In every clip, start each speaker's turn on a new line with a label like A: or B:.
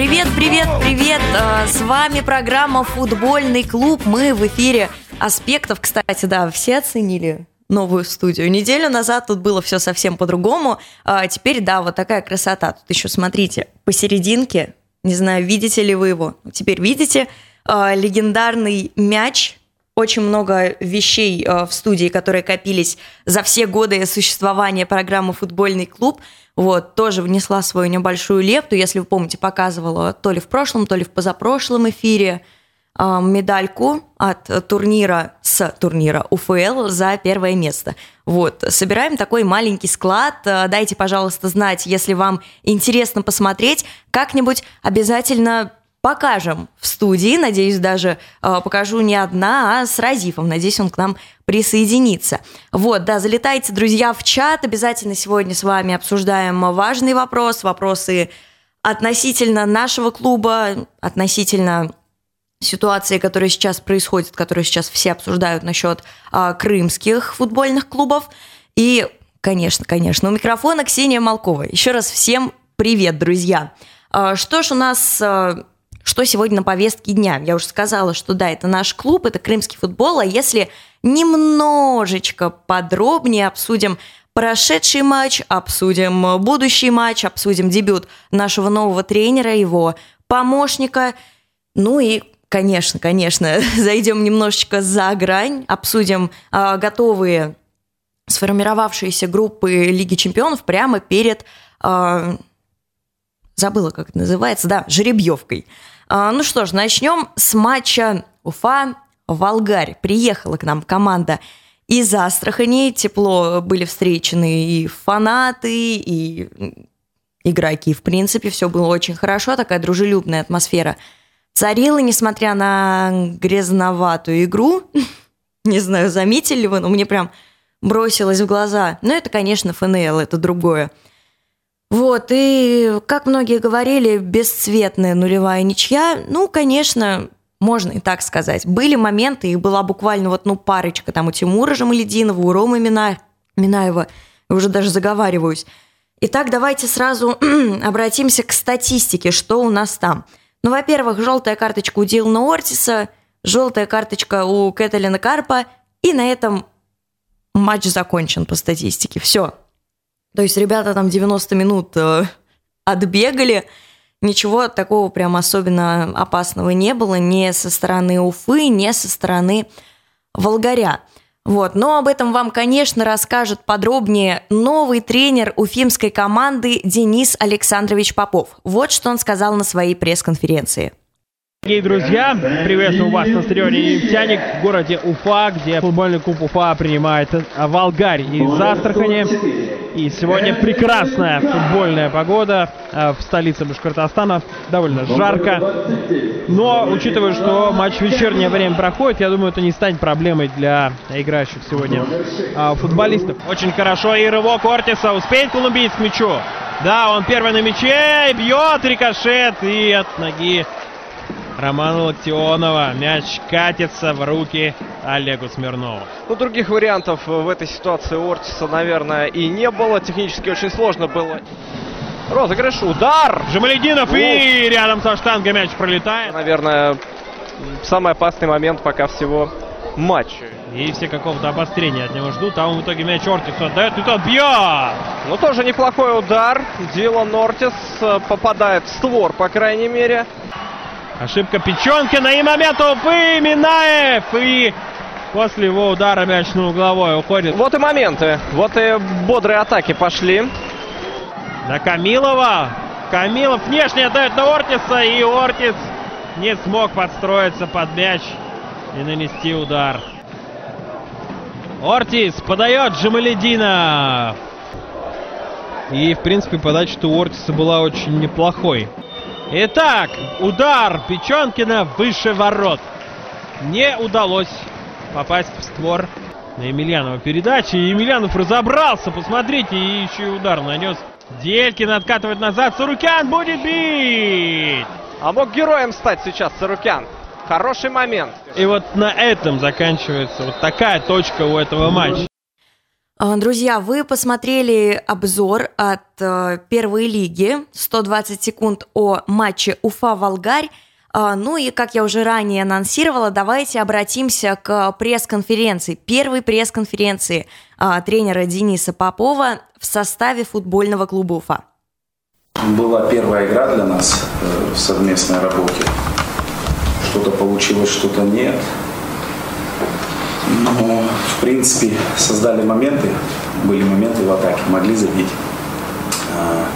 A: Привет, привет, привет! А, С вами программа «Футбольный клуб». Мы в эфире аспектов. Кстати, да, все оценили новую студию. Неделю назад тут было все совсем по-другому. А теперь, да, вот такая красота. Тут еще, смотрите, посерединке, не знаю, видите ли вы его. Теперь видите а, легендарный мяч. Очень много вещей а, в студии, которые копились за все годы существования программы «Футбольный клуб». Вот, тоже внесла свою небольшую лепту. Если вы помните, показывала то ли в прошлом, то ли в позапрошлом эфире а, медальку от турнира с турнира УФЛ за первое место. Вот, собираем такой маленький склад. А, Дайте, пожалуйста, знать, если вам интересно посмотреть. Как-нибудь обязательно покажем в студии. Надеюсь, даже а, покажу не одна, а с Разифом. Надеюсь, он к нам присоединится. Вот, да, залетайте, друзья, в чат. Обязательно сегодня с вами обсуждаем важный вопрос, вопросы относительно нашего клуба, относительно ситуации, которая сейчас происходит, которую сейчас все обсуждают насчет а, крымских футбольных клубов. И, конечно, конечно, у микрофона Ксения Малкова. Еще раз всем привет, друзья. А, что ж у нас... а, что сегодня на повестке дня? Я уже сказала, что да, это наш клуб, это крымский футбол, а если немножечко подробнее обсудим прошедший матч, обсудим будущий матч, обсудим дебют нашего нового тренера, его помощника, ну и Конечно, конечно. Зайдем немножечко за грань, обсудим а, готовые сформировавшиеся группы Лиги Чемпионов прямо перед, а, забыла, как это называется, да, жеребьевкой. А, ну что ж, начнем с матча Уфа Волгарь. Приехала к нам команда из Астрахани. Тепло были встречены и фанаты, и игроки. В принципе, все было очень хорошо, такая дружелюбная атмосфера – царила, несмотря на грязноватую игру. Не знаю, заметили вы, но мне прям бросилось в глаза. Но это, конечно, ФНЛ, это другое. Вот, и, как многие говорили, бесцветная нулевая ничья. Ну, конечно, можно и так сказать. Были моменты, и была буквально вот, ну, парочка там у Тимура Жамалединова, у Ромы Мина... Минаева. Я уже даже заговариваюсь. Итак, давайте сразу обратимся к статистике, что у нас там – ну, во-первых, желтая карточка у Дилана Ортиса, желтая карточка у Кэталина Карпа, и на этом матч закончен по статистике. Все. То есть ребята там 90 минут э, отбегали, ничего такого прям особенно опасного не было ни со стороны Уфы, ни со стороны Волгаря. Вот. Но об этом вам, конечно, расскажет подробнее новый тренер уфимской команды Денис Александрович Попов. Вот что он сказал на своей пресс-конференции.
B: Дорогие друзья, приветствую вас на стадионе «Нефтяник» в городе Уфа, где футбольный клуб Уфа принимает Волгарь из Астрахани. И сегодня прекрасная футбольная погода э, в столице Башкортостана, довольно жарко. Но, учитывая, что матч в вечернее время проходит, я думаю, это не станет проблемой для играющих сегодня э, футболистов. Очень хорошо, и рывок Ортиса успеет колумбиец к мячу. Да, он первый на мяче, бьет рикошет и от ноги Романа Локтионова. Мяч катится в руки Олегу Смирнову.
C: Ну, других вариантов в этой ситуации у Ортиса, наверное, и не было. Технически очень сложно было. Розыгрыш, удар!
B: Жамалединов и рядом со штангой мяч пролетает.
C: Наверное, самый опасный момент пока всего матча.
B: И все какого-то обострения от него ждут, а он в итоге мяч Ортису отдает, и тот бьет!
C: Ну, тоже неплохой удар. Дилан Ортис э, попадает в створ, по крайней мере.
B: Ошибка Печенкина и момент Уфы, Минаев! И после его удара мяч на угловой уходит.
C: Вот и моменты. Вот и бодрые атаки пошли.
B: На Камилова. Камилов внешне отдает на Ортиса, и Ортис не смог подстроиться под мяч и нанести удар. Ортис подает Джамалединов. И, в принципе, подача у Ортиса была очень неплохой. Итак, удар Печенкина выше ворот. Не удалось попасть в створ на Емельянова передачи. И Емельянов разобрался, посмотрите, и еще и удар нанес. Делькин откатывает назад, Сарукян будет бить!
C: А мог героем стать сейчас Сарукян. Хороший момент.
B: И вот на этом заканчивается вот такая точка у этого матча.
A: А, друзья, вы посмотрели обзор от э, первой лиги 120 секунд о матче Уфа-Волгарь. А, ну и, как я уже ранее анонсировала, давайте обратимся к пресс-конференции, первой пресс-конференции а, тренера Дениса Попова в составе футбольного клуба Уфа.
D: Была первая игра для нас э, в совместной работе. Что-то получилось, что-то нет. Но, в принципе, создали моменты, были моменты в атаке, могли забить. А,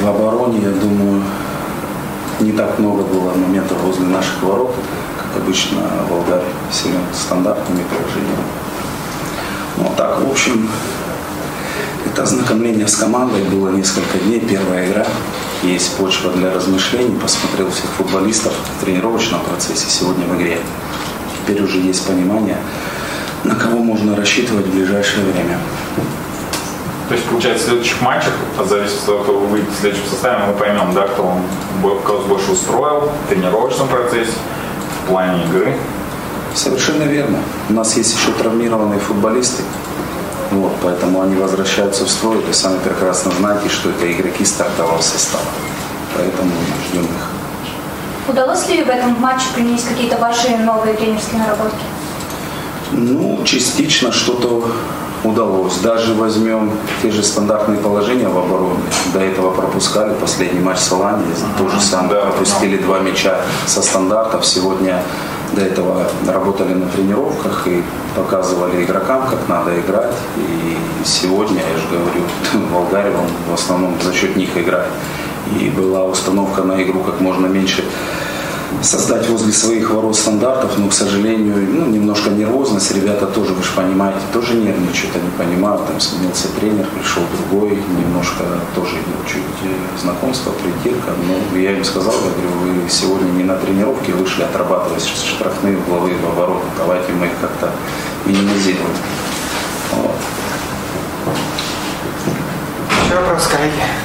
D: в обороне, я думаю, не так много было моментов возле наших ворот, как обычно Волгарь силен стандартными положениями. Ну, а так, в общем, это ознакомление с командой было несколько дней, первая игра. Есть почва для размышлений, посмотрел всех футболистов в тренировочном процессе, сегодня в игре. Теперь уже есть понимание, на кого можно рассчитывать в ближайшее время.
E: То есть, получается, в следующих матчах, от зависимости от того, кто выйдет в следующем составе, мы поймем, да, кто, он, кто больше устроил в тренировочном процессе, в плане игры.
D: Совершенно верно. У нас есть еще травмированные футболисты. Вот, поэтому они возвращаются в строй. Вы сами прекрасно знаете, что это игроки стартового состава. Поэтому ждем их.
F: Удалось ли в этом матче применить какие-то ваши новые тренерские наработки?
D: Ну, частично что-то удалось. Даже возьмем те же стандартные положения в обороне. До этого пропускали последний матч с Оландией. То же самое. Да, пропустили два мяча со стандартов. Сегодня до этого работали на тренировках и показывали игрокам, как надо играть. И сегодня, я же говорю, Болгария, он в основном за счет них играет. И была установка на игру как можно меньше создать возле своих ворот стандартов, но, к сожалению, ну, немножко нервозность. Ребята тоже, вы же понимаете, тоже нервничают, они понимают, там сменился тренер, пришел другой, немножко тоже чуть э, знакомство, притирка. Но я им сказал, я говорю, вы сегодня не на тренировке вышли отрабатывать штрафные угловые ворота, давайте мы их как-то минимизируем. Вот.
E: Еще вопрос, коллеги?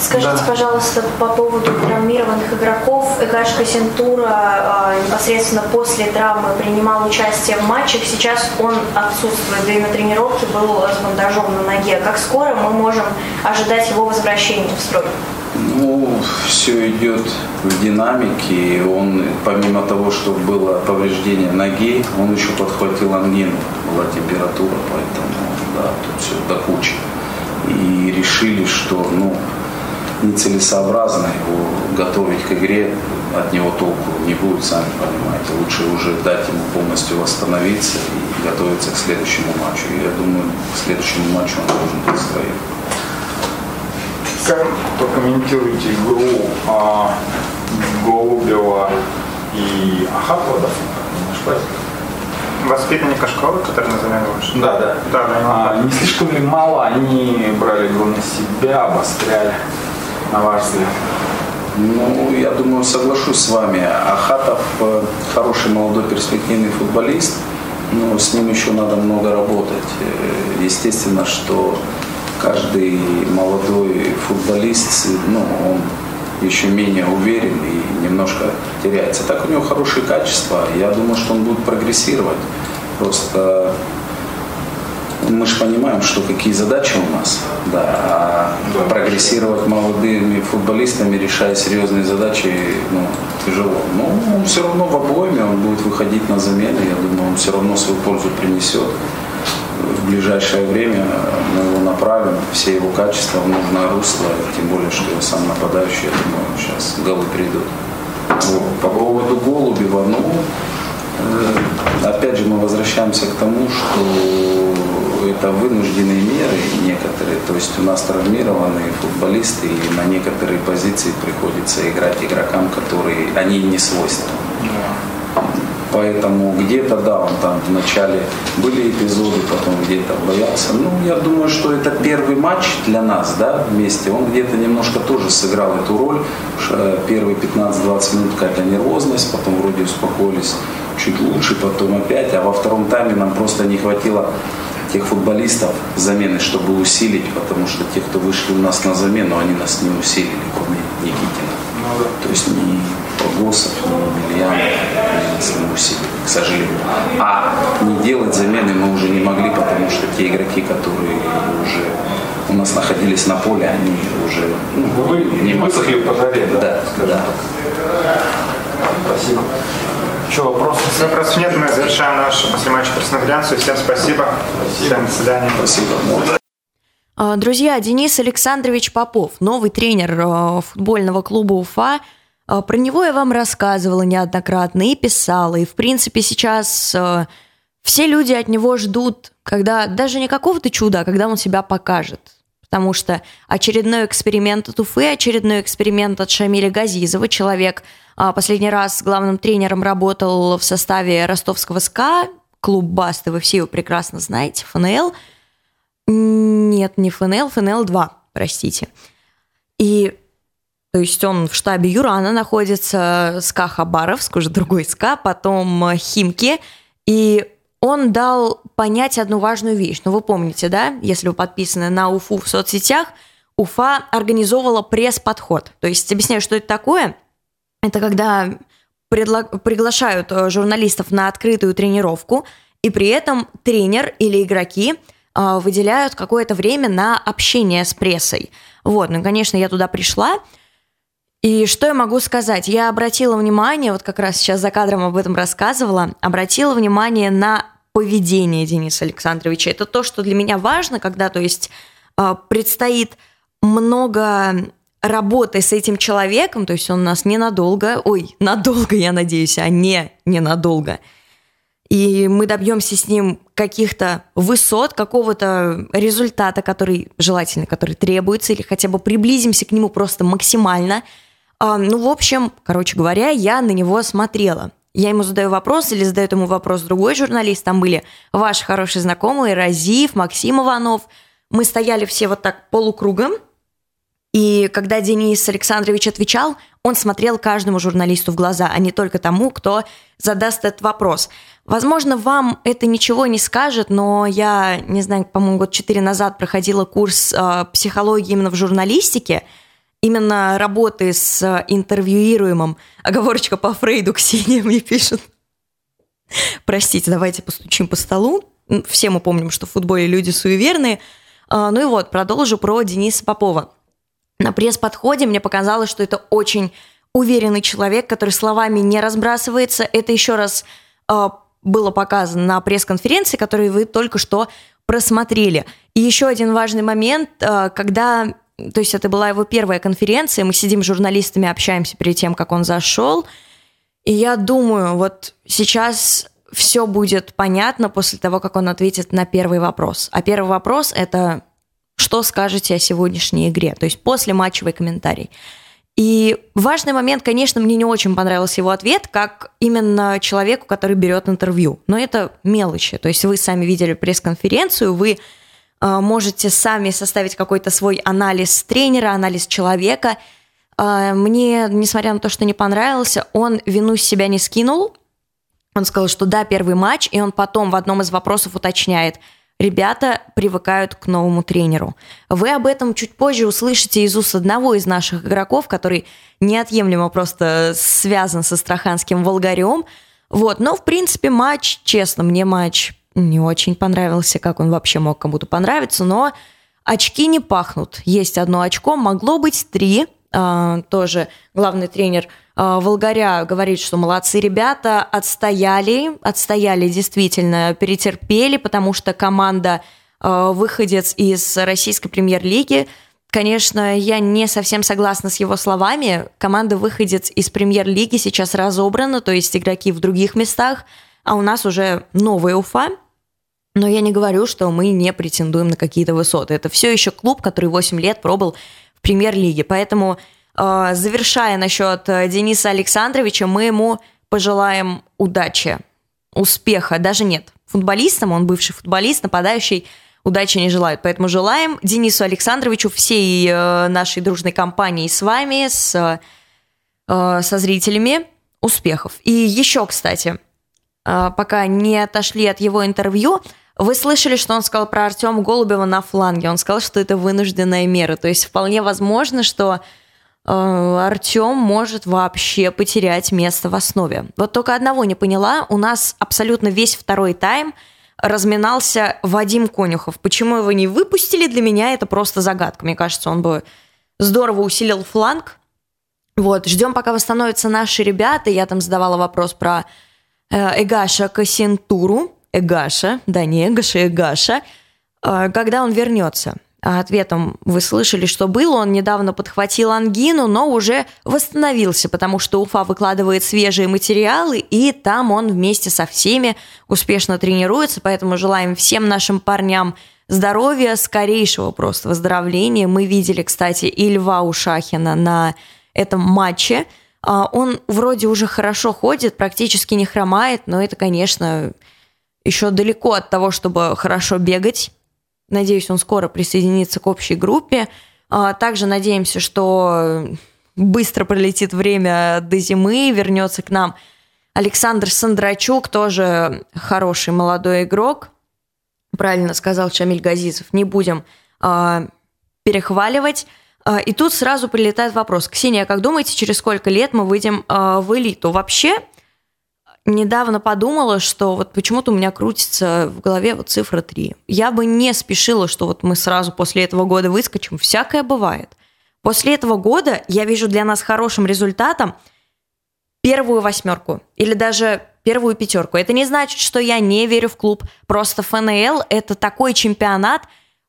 F: Скажите, да. пожалуйста, по поводу травмированных игроков. Экаш Кассентура а, непосредственно после травмы принимал участие в матчах. Сейчас он отсутствует, да и на тренировке был с бандажом на ноге. Как скоро мы можем ожидать его возвращения в строй?
D: Ну, все идет в динамике. Он, помимо того, что было повреждение ноги, он еще подхватил ангину. Была температура, поэтому, да, тут все до кучи и решили, что ну, нецелесообразно его готовить к игре, от него толку не будет, сами понимаете. Лучше уже дать ему полностью восстановиться и готовиться к следующему матчу. И я думаю, к следующему матчу он должен быть своим.
E: Как прокомментируете игру а, Голубева и Ахатова,
G: воспитанника школы, который на замену вышел?
E: Да, да. да, а, не слишком ли мало они брали игру на себя, обостряли, на ваш взгляд?
D: Ну, я думаю, соглашусь с вами. Ахатов э, хороший молодой перспективный футболист, но с ним еще надо много работать. Э, естественно, что каждый молодой футболист, ну, он еще менее уверен и немножко теряется. Так у него хорошие качества. Я думаю, что он будет прогрессировать. Просто мы же понимаем, что какие задачи у нас. Да, а да. прогрессировать молодыми футболистами, решая серьезные задачи, ну, тяжело. Но он все равно в обойме, он будет выходить на замену. Я думаю, он все равно свою пользу принесет в ближайшее время мы его направим, все его качества в нужное русло, тем более, что я сам нападающий, я думаю, сейчас голы придут. Вот. По поводу Голубева, ну, э, опять же мы возвращаемся к тому, что это вынужденные меры некоторые, то есть у нас травмированные футболисты, и на некоторые позиции приходится играть игрокам, которые, они не свойственны. Поэтому где-то, да, он там вначале были эпизоды, потом где-то боялся. Ну, я думаю, что это первый матч для нас, да, вместе. Он где-то немножко тоже сыграл эту роль. Первые 15-20 минут какая-то нервозность, потом вроде успокоились чуть лучше, потом опять. А во втором тайме нам просто не хватило тех футболистов замены, чтобы усилить, потому что те, кто вышли у нас на замену, они нас не усилили, кроме Никитина. Ну, да. То есть не Госов, ни Емельянов себе, к сожалению. А не делать замены мы уже не могли, потому что те игроки, которые уже у нас находились на поле, они уже
E: ну, Вы не высохли по жаре,
D: да? Да, да.
E: Спасибо. Еще вопросы?
G: Вопросов нет, мы завершаем нашу послематчевую корреспонденцию. Всем спасибо. спасибо. Всем до свидания.
D: Спасибо.
A: А, друзья, Денис Александрович Попов, новый тренер а, футбольного клуба Уфа. А, про него я вам рассказывала неоднократно и писала. И, в принципе, сейчас все люди от него ждут, когда даже не какого-то чуда, а когда он себя покажет. Потому что очередной эксперимент от Уфы, очередной эксперимент от Шамиля Газизова, человек, последний раз главным тренером работал в составе ростовского СКА, клуб Басты, вы все его прекрасно знаете, ФНЛ – нет, не ФНЛ, ФНЛ-2, простите. И то есть он в штабе Юрана находится, СКА Хабаровск, уже другой СКА, потом э, Химки, и он дал понять одну важную вещь. Ну, вы помните, да, если вы подписаны на УФУ в соцсетях, Уфа организовывала пресс-подход. То есть, объясняю, что это такое. Это когда предла- приглашают э, журналистов на открытую тренировку, и при этом тренер или игроки – а, выделяют какое-то время на общение с прессой. Вот, ну, конечно, я туда пришла, и что я могу сказать? Я обратила внимание, вот как раз сейчас за кадром об этом рассказывала, обратила внимание на поведение Дениса Александровича. Это то, что для меня важно, когда, то есть, а, предстоит много работы с этим человеком, то есть он у нас ненадолго, ой, надолго, я надеюсь, а не ненадолго – и мы добьемся с ним каких-то высот, какого-то результата, который желательно, который требуется, или хотя бы приблизимся к нему просто максимально. А, ну, в общем, короче говоря, я на него смотрела. Я ему задаю вопрос или задает ему вопрос другой журналист. Там были ваши хорошие знакомые, Разив, Максим Иванов. Мы стояли все вот так полукругом, и когда Денис Александрович отвечал, он смотрел каждому журналисту в глаза, а не только тому, кто задаст этот вопрос. Возможно, вам это ничего не скажет, но я, не знаю, по-моему, год четыре назад проходила курс э, психологии именно в журналистике, именно работы с интервьюируемым. Оговорочка по Фрейду Ксения мне пишет. Простите, давайте постучим по столу. Все мы помним, что в футболе люди суеверные. Э, ну и вот, продолжу про Дениса Попова. На пресс-подходе мне показалось, что это очень уверенный человек, который словами не разбрасывается. Это еще раз э, было показано на пресс-конференции, которую вы только что просмотрели. И еще один важный момент, э, когда, то есть это была его первая конференция, мы сидим с журналистами, общаемся перед тем, как он зашел, и я думаю, вот сейчас все будет понятно после того, как он ответит на первый вопрос. А первый вопрос – это что скажете о сегодняшней игре, то есть после матчевый комментарий. И важный момент, конечно, мне не очень понравился его ответ, как именно человеку, который берет интервью. Но это мелочи. То есть вы сами видели пресс-конференцию, вы можете сами составить какой-то свой анализ тренера, анализ человека. Э, мне, несмотря на то, что не понравился, он вину с себя не скинул. Он сказал, что да, первый матч, и он потом в одном из вопросов уточняет – ребята привыкают к новому тренеру. Вы об этом чуть позже услышите из уст одного из наших игроков, который неотъемлемо просто связан со Страханским Волгарем. Вот, но в принципе матч, честно, мне матч не очень понравился, как он вообще мог кому-то понравиться, но очки не пахнут. Есть одно очко, могло быть три, а, тоже главный тренер а, Волгаря говорит, что молодцы ребята, отстояли, отстояли действительно, перетерпели, потому что команда а, выходец из российской премьер-лиги. Конечно, я не совсем согласна с его словами. Команда выходец из премьер-лиги сейчас разобрана, то есть игроки в других местах, а у нас уже новая Уфа. Но я не говорю, что мы не претендуем на какие-то высоты. Это все еще клуб, который 8 лет пробыл в премьер-лиге. Поэтому а, завершая насчет э, Дениса Александровича, мы ему пожелаем удачи, успеха. Даже нет, футболистам, он бывший футболист, нападающий, удачи не желает. Поэтому желаем Денису Александровичу, всей э, нашей дружной компании с вами, с, э, со зрителями, успехов. И еще, кстати, пока не отошли от его интервью, вы слышали, что он сказал про Артема Голубева на фланге. Он сказал, что это вынужденная мера. То есть вполне возможно, что Артем может вообще потерять место в основе. Вот только одного не поняла, у нас абсолютно весь второй тайм разминался Вадим Конюхов. Почему его не выпустили, для меня это просто загадка. Мне кажется, он бы здорово усилил фланг. Вот, ждем, пока восстановятся наши ребята. Я там задавала вопрос про э, Эгаша Кассентуру. Эгаша, да не Эгаша, Эгаша. Э, когда он вернется? А ответом вы слышали, что было. Он недавно подхватил ангину, но уже восстановился, потому что Уфа выкладывает свежие материалы, и там он вместе со всеми успешно тренируется. Поэтому желаем всем нашим парням здоровья, скорейшего просто выздоровления. Мы видели, кстати, и Льва Ушахина на этом матче. А, он вроде уже хорошо ходит, практически не хромает, но это, конечно, еще далеко от того, чтобы хорошо бегать. Надеюсь, он скоро присоединится к общей группе. А, также надеемся, что быстро пролетит время до зимы, вернется к нам Александр Сандрачук, тоже хороший молодой игрок. Правильно сказал Шамиль Газизов. Не будем э, перехваливать. А, и тут сразу прилетает вопрос. Ксения, как думаете, через сколько лет мы выйдем э, в элиту? Вообще, недавно подумала, что вот почему-то у меня крутится в голове вот цифра 3. Я бы не спешила, что вот мы сразу после этого года выскочим. Всякое бывает. После этого года я вижу для нас хорошим результатом первую восьмерку или даже первую пятерку. Это не значит, что я не верю в клуб. Просто ФНЛ – это такой чемпионат,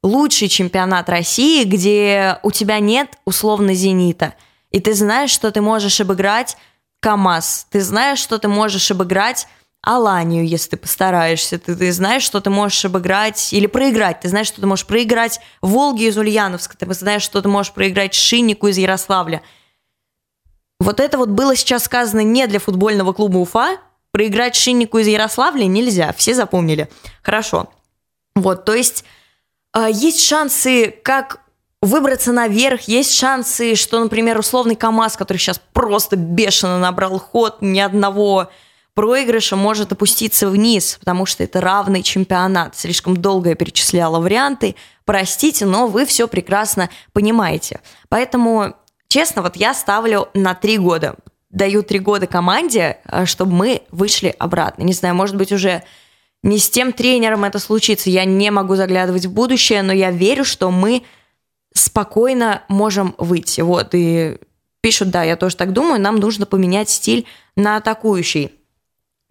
A: лучший чемпионат России, где у тебя нет условно «Зенита». И ты знаешь, что ты можешь обыграть КАМАЗ. Ты знаешь, что ты можешь обыграть Аланию, если ты постараешься. Ты, ты знаешь, что ты можешь обыграть или проиграть. Ты знаешь, что ты можешь проиграть Волги из Ульяновска. Ты знаешь, что ты можешь проиграть Шиннику из Ярославля. Вот это вот было сейчас сказано не для футбольного клуба Уфа. Проиграть Шиннику из Ярославля нельзя. Все запомнили. Хорошо. Вот, то есть э, есть шансы как выбраться наверх, есть шансы, что, например, условный КАМАЗ, который сейчас просто бешено набрал ход, ни одного проигрыша может опуститься вниз, потому что это равный чемпионат. Слишком долго я перечисляла варианты. Простите, но вы все прекрасно понимаете. Поэтому, честно, вот я ставлю на три года. Даю три года команде, э, чтобы мы вышли обратно. Не знаю, может быть, уже не с тем тренером это случится. Я не могу заглядывать в будущее, но я верю, что мы спокойно можем выйти. Вот, и пишут, да, я тоже так думаю, нам нужно поменять стиль на атакующий.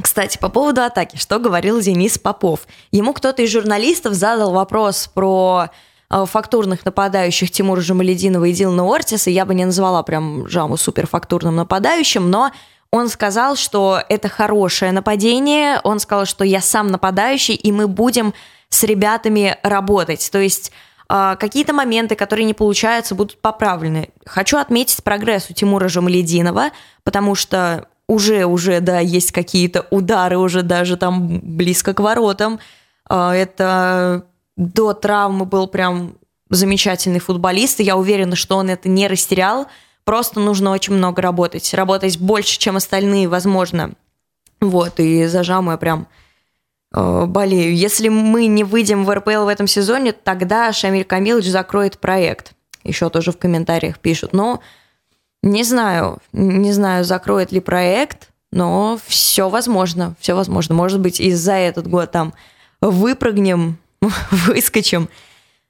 A: Кстати, по поводу атаки, что говорил Денис Попов? Ему кто-то из журналистов задал вопрос про э, фактурных нападающих Тимура Жамалединова и Дилана Ортиса. Я бы не назвала прям Жаму суперфактурным нападающим, но он сказал, что это хорошее нападение. Он сказал, что я сам нападающий, и мы будем с ребятами работать. То есть какие-то моменты, которые не получаются, будут поправлены. Хочу отметить прогресс у Тимура Жамалединова, потому что уже, уже, да, есть какие-то удары уже даже там близко к воротам. А, это до травмы был прям замечательный футболист, и я уверена, что он это не растерял. Просто нужно очень много работать. Работать больше, чем остальные, возможно. Вот, и за прям болею. Если мы не выйдем в РПЛ в этом сезоне, тогда Шамиль Камилович закроет проект. Еще тоже в комментариях пишут. Но не знаю, не знаю, закроет ли проект, но все возможно, все возможно. Может быть, и за этот год там выпрыгнем, выскочим.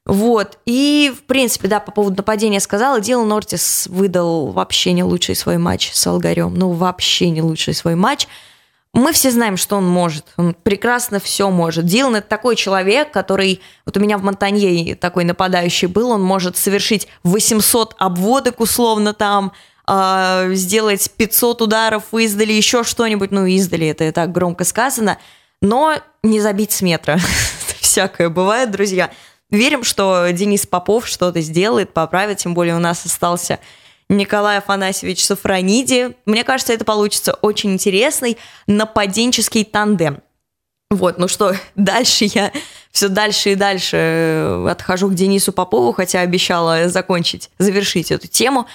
A: Вот. И, в принципе, да, по поводу нападения сказала, Дилан Нортис выдал вообще не лучший свой матч с Алгарем. Ну, вообще не лучший свой матч мы все знаем, что он может. Он прекрасно все может. Дилан это такой человек, который... Вот у меня в Монтанье такой нападающий был, он может совершить 800 обводок условно там, э, сделать 500 ударов издали, еще что-нибудь. Ну, издали, это так громко сказано. Но не забить с метра. Всякое бывает, друзья. Верим, что Денис Попов что-то сделает, поправит, тем более у нас остался Николай Афанасьевич Сафрониди. Мне кажется, это получится очень интересный нападенческий тандем. Вот, ну что, дальше я все дальше и дальше э, отхожу к Денису Попову, хотя обещала закончить, завершить эту тему.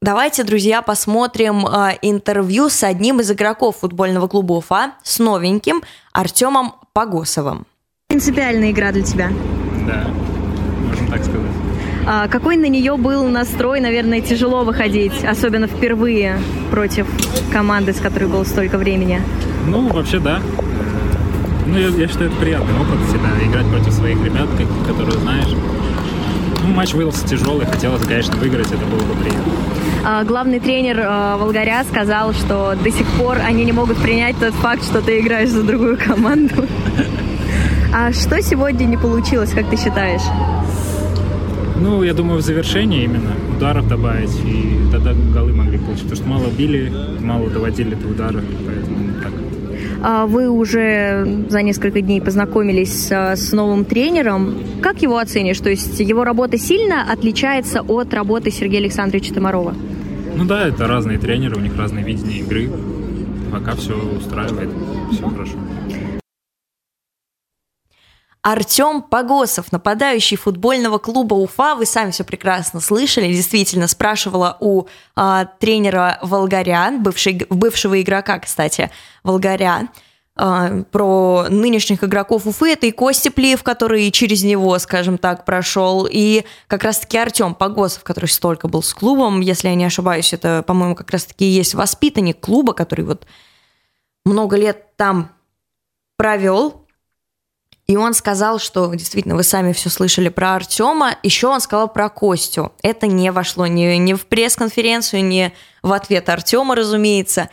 A: Давайте, друзья, посмотрим э, интервью с одним из игроков футбольного клуба Уфа, с новеньким Артемом Погосовым.
H: Принципиальная игра для тебя.
I: Да, можно
H: так сказать.
A: А какой на нее был настрой? Наверное, тяжело выходить, особенно впервые против команды, с которой было столько времени.
H: Ну, вообще, да. Ну, я, я считаю, это приятный опыт всегда, играть против своих ребят, которые знаешь. Ну, матч выдался тяжелый, хотелось, конечно, выиграть, это было бы приятно.
A: А, главный тренер а, Волгаря сказал, что до сих пор они не могут принять тот факт, что ты играешь за другую команду. А что сегодня не получилось, как ты считаешь?
H: Ну, я думаю, в завершении именно ударов добавить, и тогда голы могли получить. Потому что мало били, мало доводили до удара, поэтому так.
A: А вы уже за несколько дней познакомились с новым тренером. Как его оценишь? То есть его работа сильно отличается от работы Сергея Александровича Томарова?
H: Ну да, это разные тренеры, у них разные видения игры. Пока все устраивает, все хорошо.
A: Артем Погосов, нападающий футбольного клуба Уфа, вы сами все прекрасно слышали, действительно спрашивала у а, тренера Волгаря, бывший, бывшего игрока, кстати, Волгаря, а, про нынешних игроков Уфы. Это и Костя Плиев, который через него, скажем так, прошел, и как раз-таки Артем Погосов, который столько был с клубом, если я не ошибаюсь, это, по-моему, как раз-таки есть воспитанник клуба, который вот много лет там провел, и он сказал, что действительно вы сами все слышали про Артема. Еще он сказал про Костю. Это не вошло ни, ни в пресс-конференцию, ни в ответ Артема, разумеется.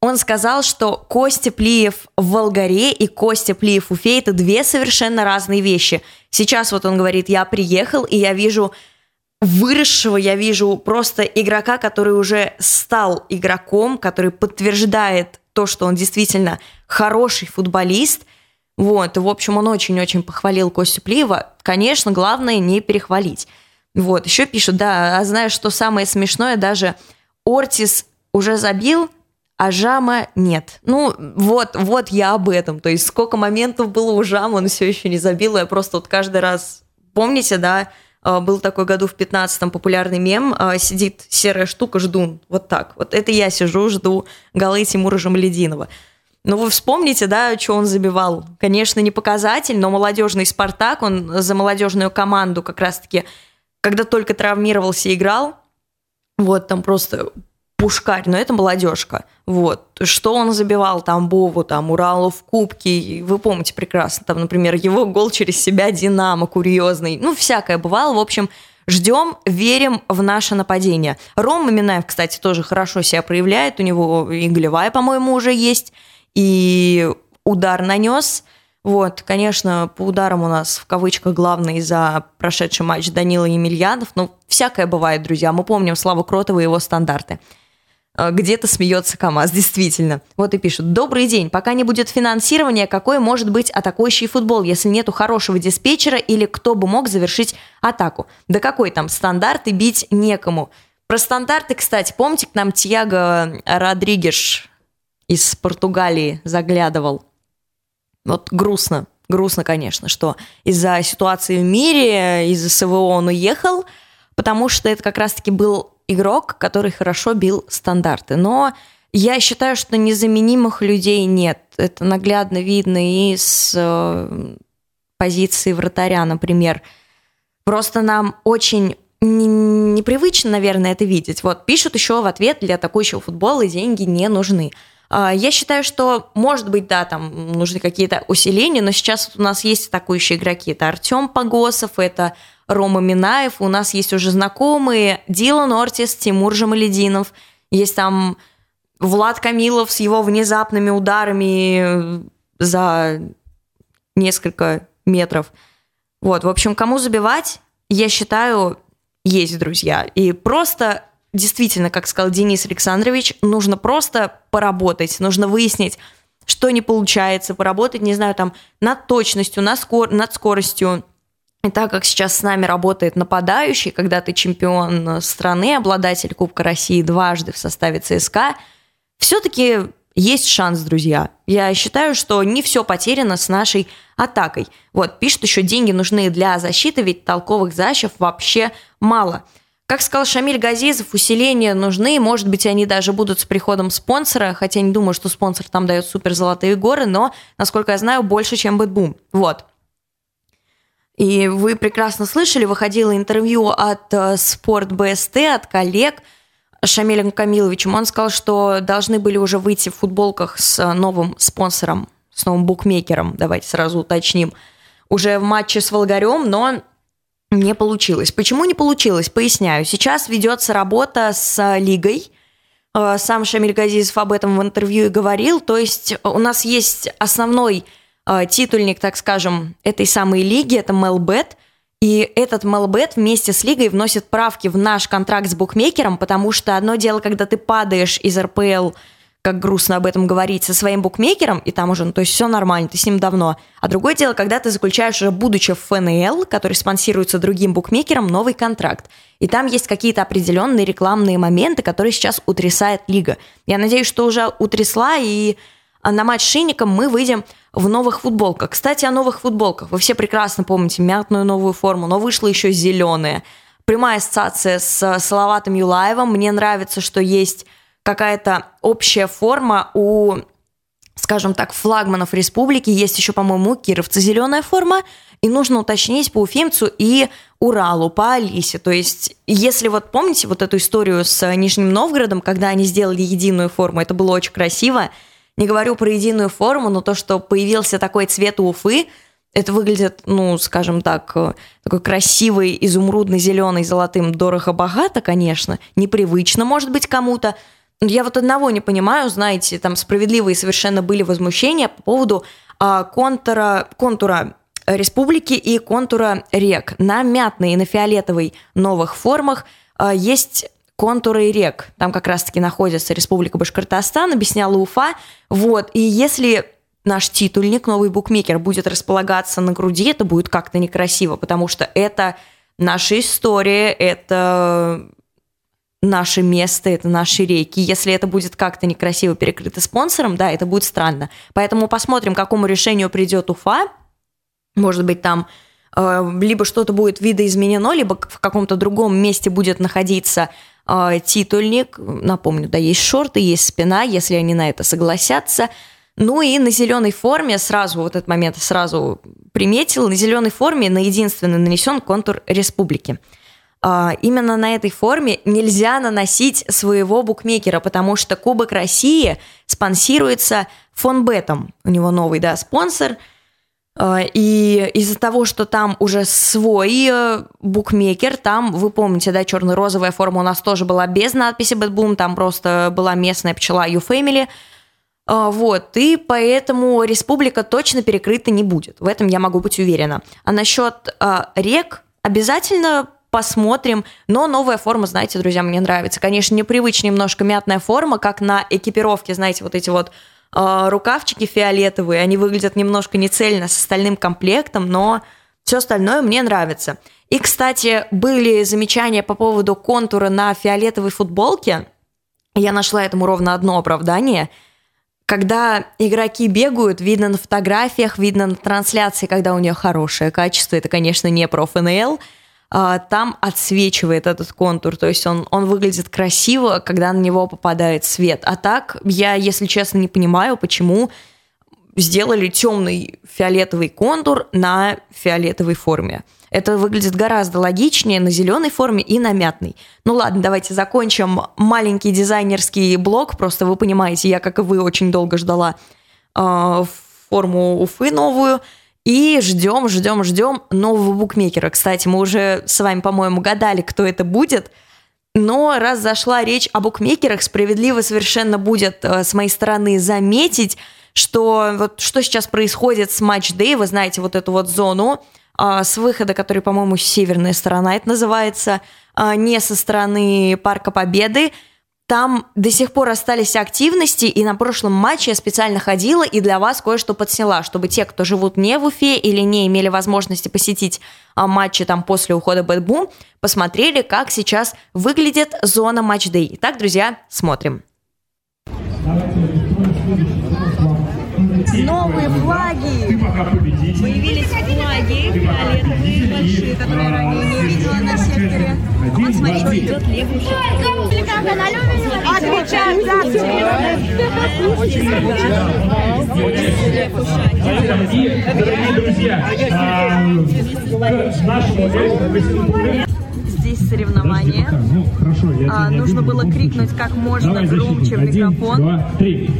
A: Он сказал, что Костя Плиев в Волгаре и Костя Плиев в Уфе – это две совершенно разные вещи. Сейчас вот он говорит, я приехал, и я вижу выросшего, я вижу просто игрока, который уже стал игроком, который подтверждает то, что он действительно хороший футболист – вот, и, в общем, он очень-очень похвалил Костю Плиева. Конечно, главное не перехвалить. Вот, еще пишут, да, а знаешь, что самое смешное, даже Ортис уже забил, а Жама нет. Ну, вот, вот я об этом. То есть сколько моментов было у Жама, он все еще не забил. Я просто вот каждый раз... Помните, да, а, был такой году в 15-м популярный мем, а, сидит серая штука, жду. Вот так. Вот это я сижу, жду голы Тимура Жамалединова. Ну, вы вспомните, да, что он забивал. Конечно, не показатель, но молодежный «Спартак», он за молодежную команду как раз-таки, когда только травмировался, играл. Вот, там просто пушкарь, но это молодежка. Вот. Что он забивал там Бову, там Уралу в кубке, вы помните прекрасно. Там, например, его гол через себя Динамо курьезный. Ну, всякое бывало. В общем, Ждем, верим в наше нападение. Рома Минаев, кстати, тоже хорошо себя проявляет. У него и голевая, по-моему, уже есть и удар нанес. Вот, конечно, по ударам у нас в кавычках главный за прошедший матч Данила Емельянов. Ну, всякое бывает, друзья. Мы помним Славу Кротова и его стандарты. Э, где-то смеется КАМАЗ, действительно. Вот и пишут. Добрый день. Пока не будет финансирования, какой может быть атакующий футбол, если нету хорошего диспетчера или кто бы мог завершить атаку? Да какой там стандарт и бить некому? Про стандарты, кстати, помните, к нам Тьяго Родригеш из Португалии заглядывал. Вот грустно, грустно, конечно, что из-за ситуации в мире, из-за СВО он уехал, потому что это как раз-таки был игрок, который хорошо бил стандарты. Но я считаю, что незаменимых людей нет. Это наглядно видно и с э, позиции вратаря, например. Просто нам очень непривычно, наверное, это видеть. Вот пишут еще в ответ для атакующего футбола деньги не нужны. А, я считаю, что, может быть, да, там нужны какие-то усиления, но сейчас у нас есть атакующие игроки. Это Артем Погосов, это Рома Минаев, у нас есть уже знакомые Дилан Ортис, Тимур Жамалединов, есть там Влад Камилов с его внезапными ударами за несколько метров. Вот, в общем, кому забивать, я считаю, есть друзья. И просто действительно, как сказал Денис Александрович, нужно просто поработать, нужно выяснить, что не получается, поработать, не знаю, там, над точностью, над, скор- над скоростью. И так как сейчас с нами работает нападающий, когда ты чемпион страны, обладатель Кубка России дважды в составе ЦСКА, все-таки есть шанс, друзья. Я считаю, что не все потеряно с нашей атакой. Вот, пишут еще, деньги нужны для защиты, ведь толковых защов вообще мало – как сказал Шамиль Газизов, усиления нужны, может быть, они даже будут с приходом спонсора, хотя не думаю, что спонсор там дает супер золотые горы, но, насколько я знаю, больше, чем BetBoom. Вот. И вы прекрасно слышали, выходило интервью от Спорт БСТ, от коллег Шамилем Камиловичем. Он сказал, что должны были уже выйти в футболках с новым спонсором, с новым букмекером, давайте сразу уточним, уже в матче с Волгарем, но не получилось. Почему не получилось? Поясняю. Сейчас ведется работа с лигой. Э, сам Шамиль Газизов об этом в интервью и говорил. То есть у нас есть основной э, титульник, так скажем, этой самой лиги, это Мелбет. И этот Мелбет вместе с лигой вносит правки в наш контракт с букмекером, потому что одно дело, когда ты падаешь из РПЛ – как грустно об этом говорить, со своим букмекером, и там уже, ну, то есть все нормально, ты с ним давно. А другое дело, когда ты заключаешь уже, будучи в ФНЛ, который спонсируется другим букмекером, новый контракт. И там есть какие-то определенные рекламные моменты, которые сейчас утрясает лига. Я надеюсь, что уже утрясла, и на матч с Шинником мы выйдем в новых футболках. Кстати, о новых футболках. Вы все прекрасно помните мятную новую форму, но вышла еще зеленая. Прямая ассоциация с Салаватом Юлаевым. Мне нравится, что есть какая-то общая форма у скажем так, флагманов республики. Есть еще, по-моему, у Кировца зеленая форма. И нужно уточнить по Уфимцу и Уралу, по Алисе. То есть, если вот помните вот эту историю с Нижним Новгородом, когда они сделали единую форму, это было очень красиво. Не говорю про единую форму, но то, что появился такой цвет у Уфы, это выглядит, ну, скажем так, такой красивый, изумрудный, зеленый, золотым, дорого-богато, конечно. Непривычно, может быть, кому-то, я вот одного не понимаю, знаете, там справедливые совершенно были возмущения по поводу а, контура, контура республики и контура рек. На мятной и на фиолетовой новых формах а, есть контуры рек. Там как раз-таки находится Республика Башкортостан, объясняла Уфа. Вот, и если наш титульник, новый букмекер, будет располагаться на груди, это будет как-то некрасиво, потому что это наша история, это наше место, это наши реки. Если это будет как-то некрасиво перекрыто спонсором, да, это будет странно. Поэтому посмотрим, к какому решению придет Уфа. Может быть, там э, либо что-то будет видоизменено, либо в каком-то другом месте будет находиться э, титульник. Напомню, да, есть шорты, есть спина, если они на это согласятся. Ну и на зеленой форме сразу, вот этот момент сразу приметил, на зеленой форме на единственный нанесен контур республики. А, именно на этой форме нельзя наносить своего букмекера, потому что Кубок России спонсируется Фонбетом. У него новый, да, спонсор. А, и из-за того, что там уже свой э, букмекер, там, вы помните, да, черно-розовая форма у нас тоже была без надписи BetBoom, там просто была местная пчела YouFamily. А, вот, и поэтому республика точно перекрыта не будет. В этом я могу быть уверена. А насчет рек обязательно посмотрим. Но новая форма, знаете, друзья, мне нравится. Конечно, непривычная немножко мятная форма, как на экипировке, знаете, вот эти вот э, рукавчики фиолетовые, они выглядят немножко нецельно с остальным комплектом, но все остальное мне нравится. И, кстати, были замечания по поводу контура на фиолетовой футболке. Я нашла этому ровно одно оправдание. Когда игроки бегают, видно на фотографиях, видно на трансляции, когда у нее хорошее качество. Это, конечно, не про ФНЛ, там отсвечивает этот контур, то есть он, он выглядит красиво, когда на него попадает свет. А так, я, если честно, не понимаю, почему сделали темный фиолетовый контур на фиолетовой форме. Это выглядит гораздо логичнее на зеленой форме и на мятной. Ну ладно, давайте закончим маленький дизайнерский блок. Просто вы понимаете, я, как и вы, очень долго ждала э, форму Уфы новую. И ждем, ждем, ждем нового букмекера. Кстати, мы уже с вами, по-моему, гадали, кто это будет. Но раз зашла речь о букмекерах, справедливо совершенно будет э, с моей стороны заметить, что вот что сейчас происходит с match day, вы знаете вот эту вот зону э, с выхода, который, по-моему, северная сторона это называется, э, не со стороны Парка Победы, там до сих пор остались активности, и на прошлом матче я специально ходила и для вас кое-что подсняла, чтобы те, кто живут не в Уфе или не имели возможности посетить а, матчи там после ухода BetBoom, посмотрели, как сейчас выглядит зона match day. Итак, друзья, смотрим. Новые флаги! Появились флаги фиолетовые большие, которые ранее не видела смотрите, идет левый
I: Отвечать за
B: Дорогие друзья, нашему
A: Здесь соревнования.
B: Ну, хорошо, я
A: А, нужно было крикнуть как можно
B: Давай,
A: громче в.
B: Один,
A: микрофон.
B: два, три.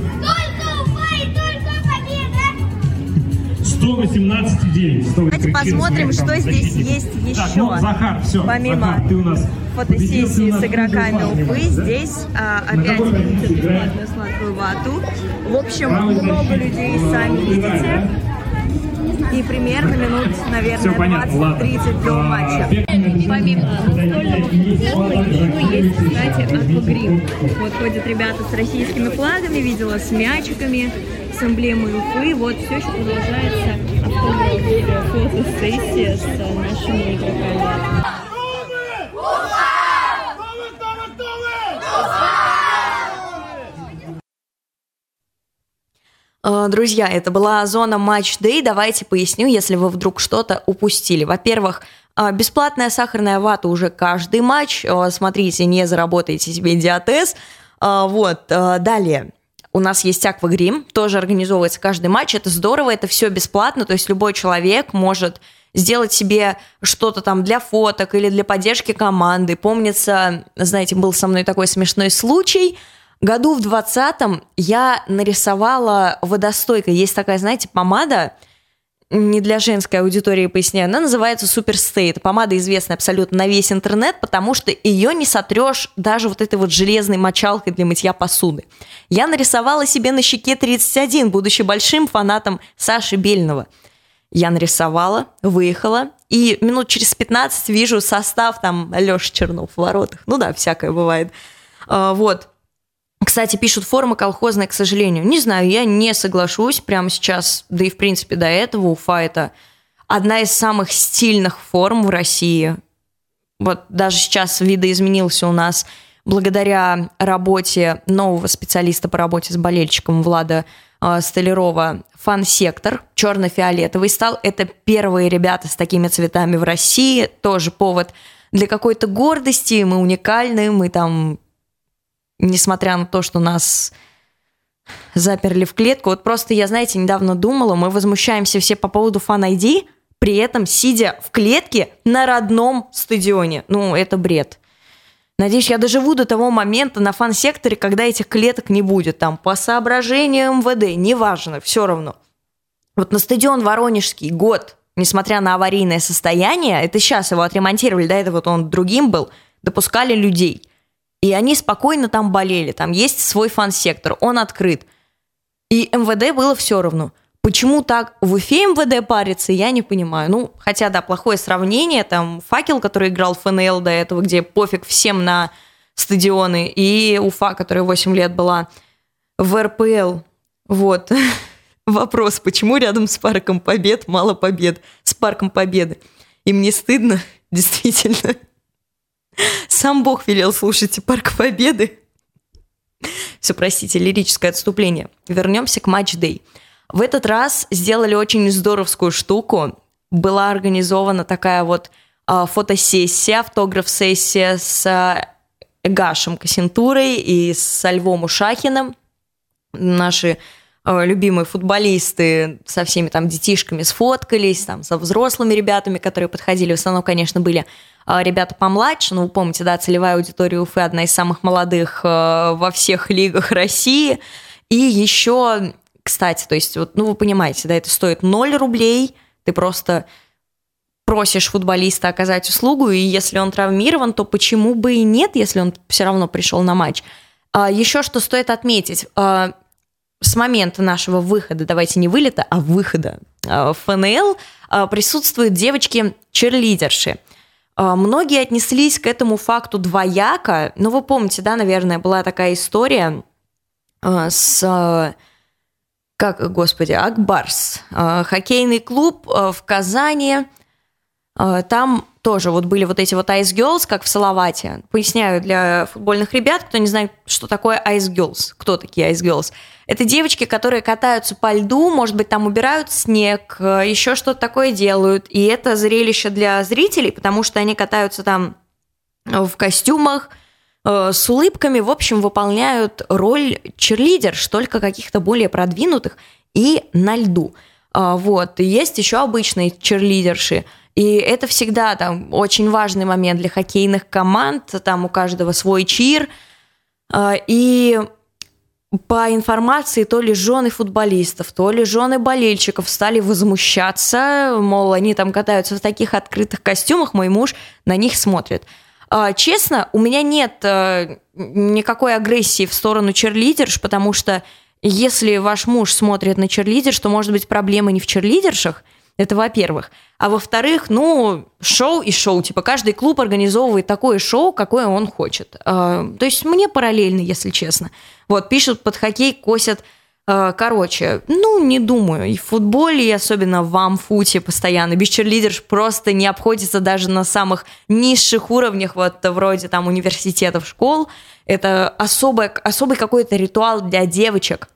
B: 118,9.
A: Давайте посмотрим, что здесь есть
B: Так,
A: еще.
B: ну, Захар, все.
A: Помимо
B: Захар, ты у нас
A: фотосессии с игроками. Уфы. Здесь а, опять бесплатную сладкую вату. В общем, много людей, сами видите. И примерно минут, наверное,
B: Все понятно, ладно.
A: 20-30 до
B: А,
A: матча.
B: Помимо
A: настольного футбола еще есть, кстати, аквагрим. Вот ходят ребята с российскими флагами, видела с мячиками, с эмблемой Уфы. Вот все еще продолжается фотосессия с нашими игроками. Э, Друзья, это была зона Match Day. Давайте поясню, если вы вдруг что-то упустили. Во-первых, э, бесплатная сахарная вата уже каждый матч. Э, Смотрите, не заработайте себе диатез. Вот, далее. У нас есть аквагрим, тоже организовывается каждый матч. Это здорово, это все бесплатно, то есть любой человек может сделать себе что-то там для фоток или для поддержки команды. Помнится, знаете, был со мной такой смешной случай. Году в 20-м я нарисовала водостойкой. Есть такая, знаете, помада, не для женской аудитории поясняю, она называется Super. Это помада известная абсолютно на весь интернет, потому что ее не сотрешь даже вот этой вот железной мочалкой для мытья посуды. Я нарисовала себе на щеке 31, будучи большим фанатом Саши Бельного. Я нарисовала, выехала, и минут через 15 вижу состав там Леша Чернов в воротах. Ну да, всякое бывает. А, Вот. Кстати, пишут форма колхозная, к сожалению. Не знаю, я не соглашусь прямо сейчас, да и в принципе до этого Уфа это одна из самых стильных форм в России. Вот даже сейчас видоизменился у нас благодаря работе нового специалиста по работе с болельщиком Влада э, Столярова фан-сектор черно-фиолетовый стал. Это первые ребята с такими цветами в России. Тоже повод для какой-то гордости. Мы уникальны, мы там несмотря на то, что нас заперли в клетку. Вот просто я, знаете, недавно думала, мы возмущаемся все по поводу фан-айди, при этом сидя в клетке на родном стадионе. Ну, это бред. Надеюсь, я доживу до того момента на фан-секторе, когда этих клеток не будет. Там по соображениям МВД, неважно, все равно. Вот на стадион Воронежский год, несмотря на аварийное состояние, это сейчас его отремонтировали, до этого вот он другим был, допускали людей – и они спокойно там болели. Там есть свой фан-сектор, он открыт. И МВД было все равно. Почему так в Уфе МВД парится, я не понимаю. Ну, хотя, да, плохое сравнение. Там Факел, который играл в ФНЛ до этого, где пофиг всем на стадионы, и Уфа, которая 8 лет была в РПЛ. Вот. Вопрос, почему рядом с Парком Побед мало побед? С Парком Победы. Им не стыдно? Действительно. Сам Бог велел, слушайте, Парк Победы. Все, простите, лирическое отступление. Вернемся к матч-дэй. В этот раз сделали очень здоровскую штуку. Была организована такая вот а, фотосессия, автограф-сессия с а, Гашем Кассентурой и с Львом Ушахиным. Наши любимые футболисты со всеми там детишками сфоткались, там со взрослыми ребятами, которые подходили. В основном, конечно, были а, ребята помладше, ну, вы помните, да, целевая аудитория Уфы одна из самых молодых э, во всех лигах России. И еще, кстати, то есть, вот, ну, вы понимаете, да, это стоит 0 рублей, ты просто просишь футболиста оказать услугу, и если он травмирован, то почему бы и нет, если он все равно пришел на матч. А, еще что стоит отметить, а, с момента нашего выхода, давайте не вылета, а выхода а, в ФНЛ а, присутствуют девочки-черлидерши – Многие отнеслись к этому факту двояко. Ну, вы помните, да, наверное, была такая история с, как, господи, Акбарс, хоккейный клуб в Казани. Там тоже вот были вот эти вот Ice Girls, как в Салавате. Поясняю для футбольных ребят, кто не знает, что такое Ice Girls, кто такие Ice Girls. Это девочки, которые катаются по льду, может быть, там убирают снег, еще что-то такое делают. И это зрелище для зрителей, потому что они катаются там в костюмах, э, с улыбками, в общем, выполняют роль черлидерш, только каких-то более продвинутых и на льду. А, вот. И есть еще обычные черлидерши. И это всегда там очень важный момент для хоккейных команд. Там у каждого свой чир. А, и по информации, то ли жены футболистов, то ли жены болельщиков стали возмущаться, мол, они там катаются в таких открытых костюмах, мой муж на них смотрит. А, честно, у меня нет э, никакой агрессии в сторону черлидерш, потому что если ваш муж смотрит на черлидерш, то, может быть, проблема не в черлидершах, это во-первых. А во-вторых, ну, шоу и шоу. Типа каждый клуб организовывает такое шоу, какое он хочет. А, то есть мне параллельно, если честно. Вот, пишут под хоккей, косят. А, короче, ну, не думаю. И в футболе, и особенно в амфуте постоянно. Без черлидерш просто не обходится даже на самых низших уровнях, вот вроде там университетов, школ. Это особый, особый какой-то ритуал для девочек.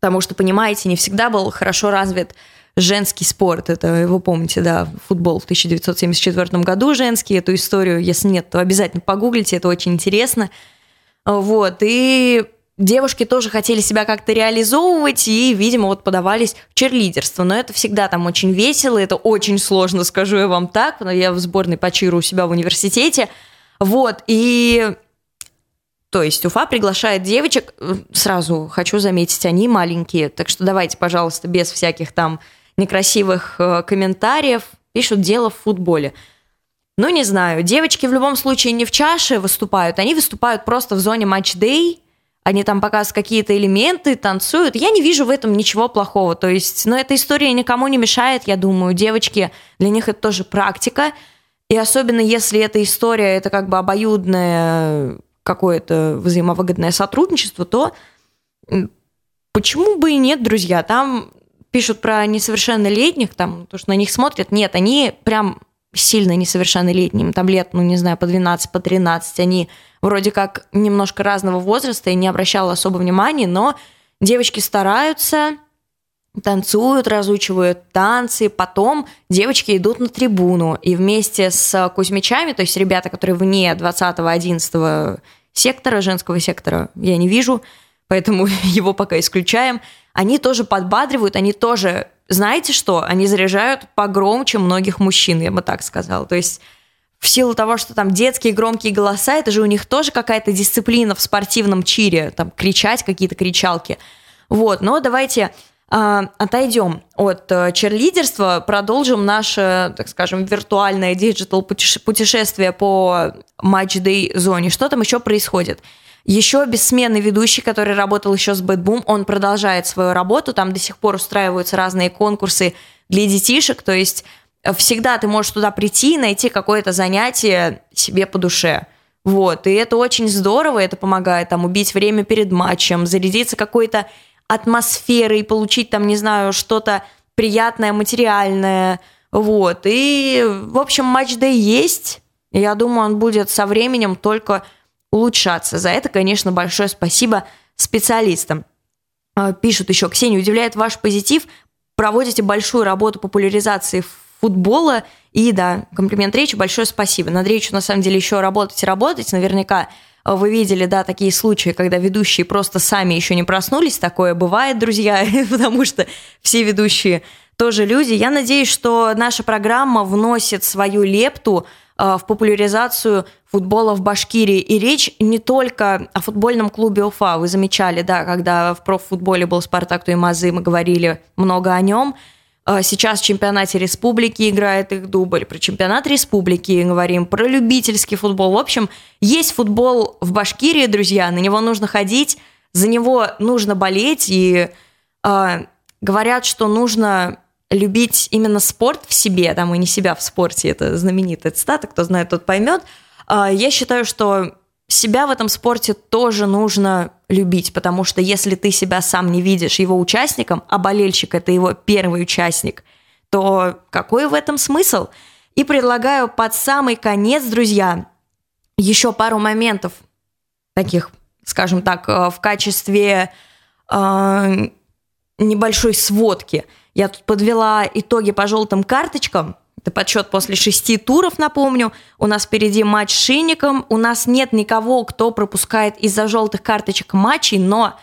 A: Потому что, понимаете, не всегда был хорошо развит женский спорт. Это вы помните, да, футбол в 1974 году женский. Эту историю, если нет, то обязательно погуглите, это очень интересно. Вот, и девушки тоже хотели себя как-то реализовывать и, видимо, вот подавались в черлидерство. Но это всегда там очень весело, это очень сложно, скажу я вам так. Но я в сборной по чиру у себя в университете. Вот, и то есть Уфа приглашает девочек, сразу хочу заметить, они маленькие, так что давайте, пожалуйста, без всяких там некрасивых э, комментариев, пишут дело в футболе. Ну, не знаю, девочки в любом случае не в чаше выступают, они выступают просто в зоне матч-дей, они там показывают какие-то элементы, танцуют. Я не вижу в этом ничего плохого. То есть, ну, эта история никому не мешает, я думаю. Девочки, для них это тоже практика. И особенно если эта история, это как бы обоюдное какое-то взаимовыгодное сотрудничество, то почему бы и нет, друзья? Там пишут про несовершеннолетних, там, то, что на них смотрят. Нет, они прям сильно несовершеннолетним, там лет, ну, не знаю, по 12, по 13, они вроде как немножко разного возраста и не обращала особо внимания, но девочки стараются, танцуют, разучивают танцы, потом девочки идут на трибуну, и вместе с кузьмичами, то есть ребята, которые вне 20-11 сектора, женского сектора, я не вижу, поэтому его пока исключаем, они тоже подбадривают, они тоже, знаете что, они заряжают погромче многих мужчин, я бы так сказала. То есть в силу того, что там детские громкие голоса, это же у них тоже какая-то дисциплина в спортивном чире, там кричать какие-то кричалки. Вот, но давайте отойдем от э, черлидерства, продолжим наше, так скажем, виртуальное digital путешествие по match day зоне. Что там еще происходит? Еще бессменный ведущий, который работал еще с Boom, он продолжает свою работу, там до сих пор устраиваются разные конкурсы для детишек, то есть э, всегда ты можешь туда прийти и найти какое-то занятие себе по душе. Вот, и это очень здорово, это помогает там убить время перед матчем, зарядиться какой-то атмосферой, получить там, не знаю, что-то приятное, материальное, вот. И, в общем, матч-дэй есть, я думаю, он будет со временем только улучшаться. За это, конечно, большое спасибо специалистам. А, пишут еще, Ксения, удивляет ваш позитив, проводите большую работу популяризации футбола, и да, комплимент речи, большое спасибо. Над речью, на самом деле, еще работать и работать, наверняка вы видели, да, такие случаи, когда ведущие просто сами еще не проснулись, такое бывает, друзья, потому что все ведущие тоже люди. Я надеюсь, что наша программа вносит свою лепту Э, в популяризацию футбола в Башкирии. И речь не только о футбольном клубе Уфа. Вы замечали, да, когда в профутболе был Спартак Туймазы, мы говорили много о нем. Э, сейчас в чемпионате республики играет их дубль. Про чемпионат республики говорим, про любительский футбол. В общем, есть футбол в Башкирии, друзья, на него нужно ходить, за него нужно болеть. И э, говорят, что нужно любить именно спорт в себе, там, и не себя в спорте, это знаменитая цитата, кто знает, тот поймет. А, я считаю, что себя в этом спорте тоже нужно любить, потому что если ты себя сам не видишь его участником, а болельщик – это его первый участник, то какой в этом смысл? И предлагаю под самый конец, друзья, еще пару моментов таких, скажем так, э, в качестве э, небольшой сводки – я тут подвела итоги по желтым карточкам, Это подсчет после шести туров, напомню. У нас впереди матч с Шинником. У нас нет никого, кто пропускает из-за желтых карточек матчей, но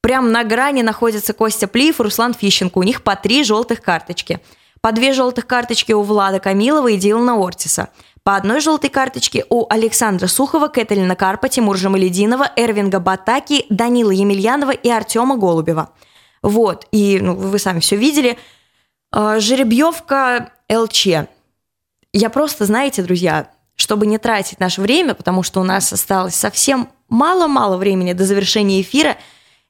A: прям на грани находятся Костя Плиев и Руслан Фищенко. У них по три желтых карточки. По две желтых карточки у Влада Камилова и Дилана Ортиса. По одной желтой карточке у Александра Сухова, Кэталина Карпа, Тимура Жамалединова, Эрвинга Батаки, Данила Емельянова и Артема Голубева. Вот, и ну, вы сами все видели. А, жеребьевка ЛЧ. Я просто, знаете, друзья, чтобы не тратить наше время, потому что у нас осталось совсем мало-мало времени до завершения эфира,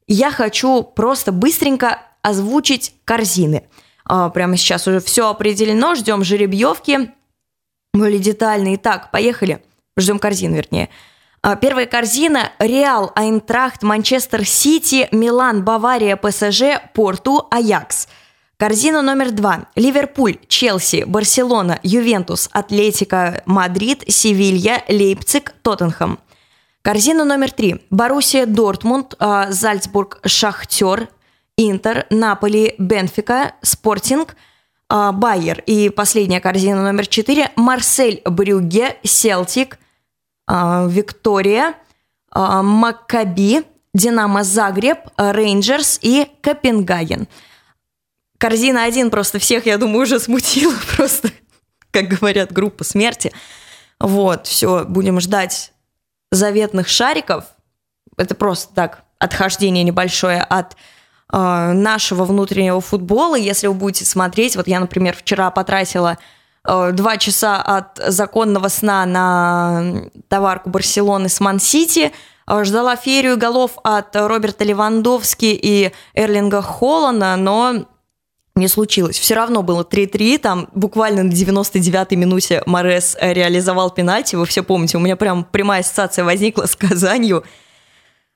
A: я хочу просто быстренько озвучить корзины. А, прямо сейчас уже все определено, ждем жеребьевки, более детально. Итак, поехали. Ждем корзину, вернее. А, первая корзина – Реал, Айнтрахт, Манчестер Сити, Милан, Бавария, ПСЖ, Порту, Аякс – Корзина номер два. Ливерпуль, Челси, Барселона, Ювентус, Атлетико, Мадрид, Севилья, Лейпциг, Тоттенхэм. Корзина номер три. Боруссия, Дортмунд, а, Зальцбург, Шахтер, Интер, Наполи, Бенфика, Спортинг, а, Байер. И последняя корзина номер четыре. Марсель, Брюгге, Селтик, а, Виктория, Маккаби, Динамо Загреб, Рейнджерс и Копенгаген – Корзина один просто всех, я думаю, уже смутила просто, как говорят, группа смерти. Вот, все, будем ждать заветных шариков. Это просто так, отхождение небольшое от э, нашего внутреннего футбола. Если вы будете смотреть, вот я, например, вчера потратила э, два часа от законного сна на товарку Барселоны с Ман-Сити, э, ждала ферию голов от Роберта Левандовски и Эрлинга Холлана, но не случилось. Все равно было 3-3, там буквально на 99-й минуте Морес э, реализовал пенальти, вы все помните, у меня прям прямая ассоциация возникла с Казанью.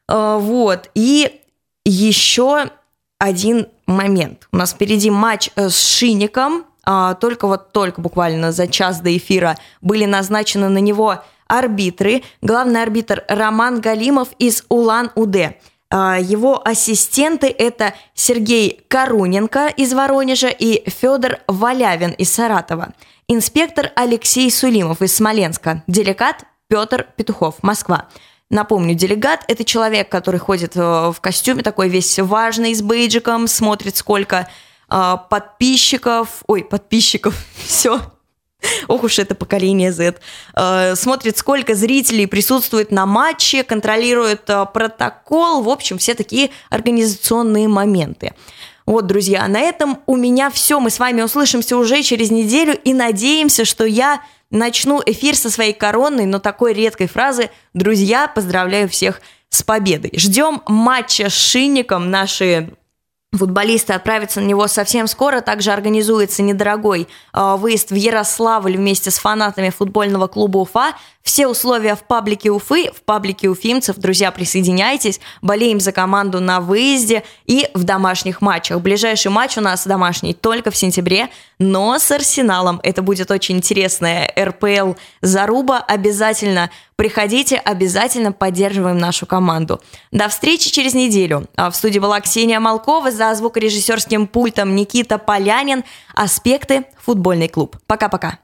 A: А, вот, и еще один момент. У нас впереди матч э, с Шиником, а, только вот только буквально за час до эфира были назначены на него арбитры. Главный арбитр Роман Галимов из Улан-Удэ – его ассистенты – это Сергей Коруненко из Воронежа и Федор Валявин из Саратова. Инспектор Алексей Сулимов из Смоленска. Делегат Петр Петухов, Москва. Напомню, делегат – это человек, который ходит э, в костюме такой весь важный, с бейджиком, смотрит, сколько э, подписчиков, ой, подписчиков, все, Ох уж это поколение Z. Э, смотрит, сколько зрителей присутствует на матче, контролирует э, протокол. В общем, все такие организационные моменты. Вот, друзья, на этом у меня все. Мы с вами услышимся уже через неделю и надеемся, что я начну эфир со своей коронной, но такой редкой фразы «Друзья, поздравляю всех с победой». Ждем матча с Шинником. Наши Футболисты отправятся на него совсем скоро. Также организуется недорогой э, выезд в Ярославль вместе с фанатами футбольного клуба Уфа. Все условия в паблике Уфы, в паблике уфимцев. Друзья, присоединяйтесь. Болеем за команду на выезде и в домашних матчах. Ближайший матч у нас домашний только в сентябре, но с Арсеналом. Это будет очень интересная РПЛ Заруба. Обязательно Приходите, обязательно поддерживаем нашу команду. До встречи через неделю. А в студии была Ксения Малкова, за звукорежиссерским пультом Никита Полянин. Аспекты. Футбольный клуб. Пока-пока.